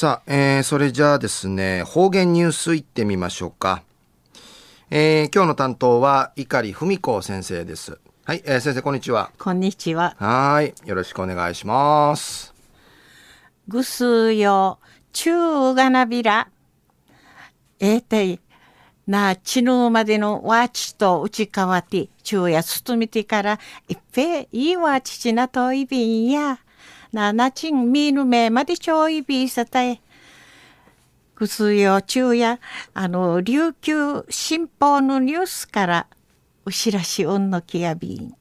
さあ、えー、それじゃあですね、方言ニュースいってみましょうか。えー、今日の担当は、碇文子先生です。はい、えー、先生、こんにちは。こんにちは。はい、よろしくお願いします。ぐすよ、ちゅうがなびら。えー、てい、な、ちぬまでのわちとうちかわて、ちゅうやすとみてから、いっぺいいわちちなといびんや。ななちんみぬめまでちょいびさたい。ぐすよ昼夜、あの、琉球新報のニュースからお知らしうんのきやびん。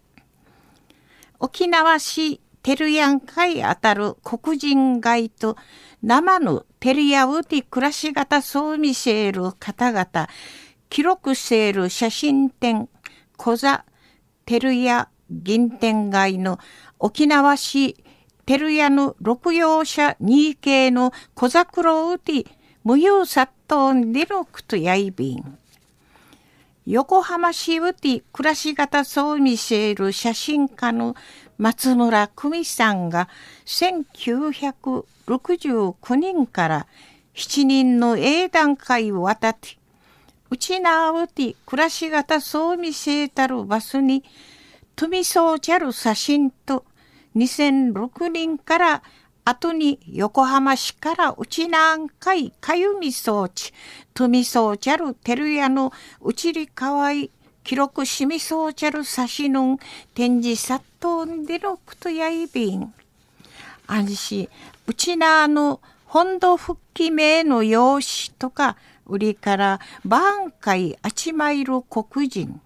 沖縄市テルヤン会あたる黒人街と生のテリアウティ暮らし方そう見せる方々、記録せる写真展、小座テルヤ銀天街の沖縄市照屋の六葉社二系の小桜うて無用殺到にのくとやいびん。横浜市うて暮らし方そう見せる写真家の松村久美さんが1969人から7人の英断会を渡ってうちなうて暮らし方そう見せたるバスにとみそうちゃる写真と2006年から後に横浜市から内南海かゆみ装置、とみそうちゃるてるやのうちりかわい記録しみそうちゃるさしのん展示殺到でのくとやいびん。安心、うちなあの本土復帰名の用紙とか、売りからバーン会あちまいる黒人。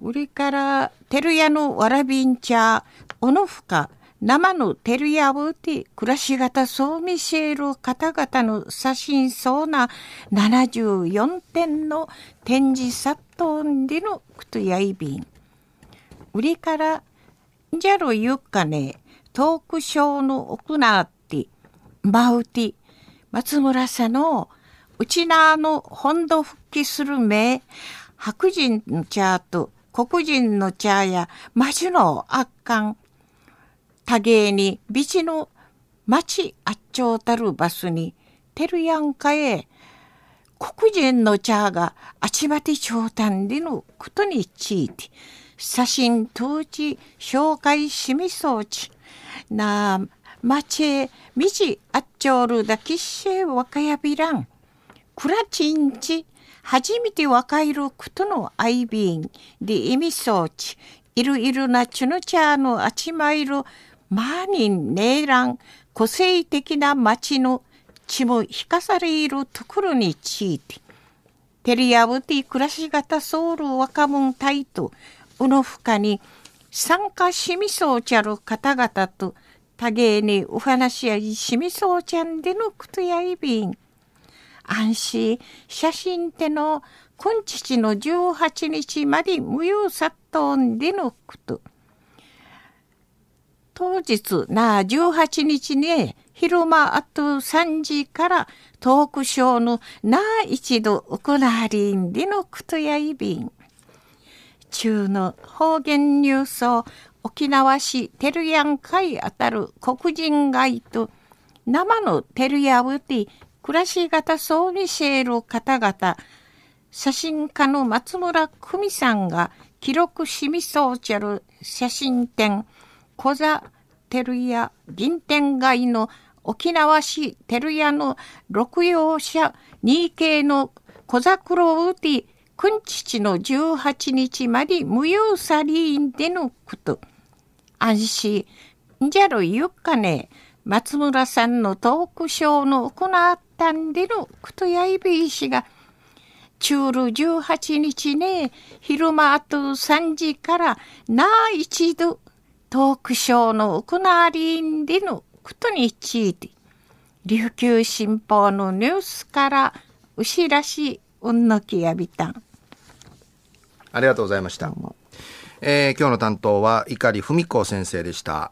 売りから照屋のわらびん茶おのふか生の照屋をうて暮らし方そう見せる方々の写真そうな74点の展示殺到でのくとやいびん。売りからじゃろゆっかねトークショーの行ってマウティ松村さんのうちなの本土復帰する名白人のチャート黒人の茶や魔女の圧巻、多芸に美地の町あっちょうたるバスに、てるやんかえ、黒人の茶があちまて長短でのことについて、写真当時紹介しみそうち、なあ、町へ道あっちょるだきっし若やびらん、くらちんち、初めて若いることのアイビンで意味装置、いるいるなチュヌチャーのあちまいるマーニンネーラン個性的な街の血も引かされるところについて、テリアブティ暮らし方ソウル若者隊とうのふかに参加しみそうちゃる方々と多芸にお話し合いしみそうちゃんでのくとやいびん。安心写真っての今日の18日まで無用殺到でのこと。当日な18日ね昼間あと3時からトークショーのな一度行わりんでのことやいびん。中の方言ニュースを沖縄市テルヤン会あたる黒人街と生のテルヤウティ暮らし方そう見せる方々、写真家の松村久美さんが記録しみそうちゃる写真展、小座照屋銀天街の沖縄市照屋の六葉社二系の小桜うてくんちちの18日まで無用サリーンでのこと。安心、じゃろゆっかね、松村さんのトークショーの行ったんでのくとやいびいしが、中る18日ね、昼間あと3時からなあ一度トークショーの行わりんでのことについて、琉球新報のニュースから牛らしうんのきやびたん。ありがとうございました。えー、今日の担当は碇文子先生でした。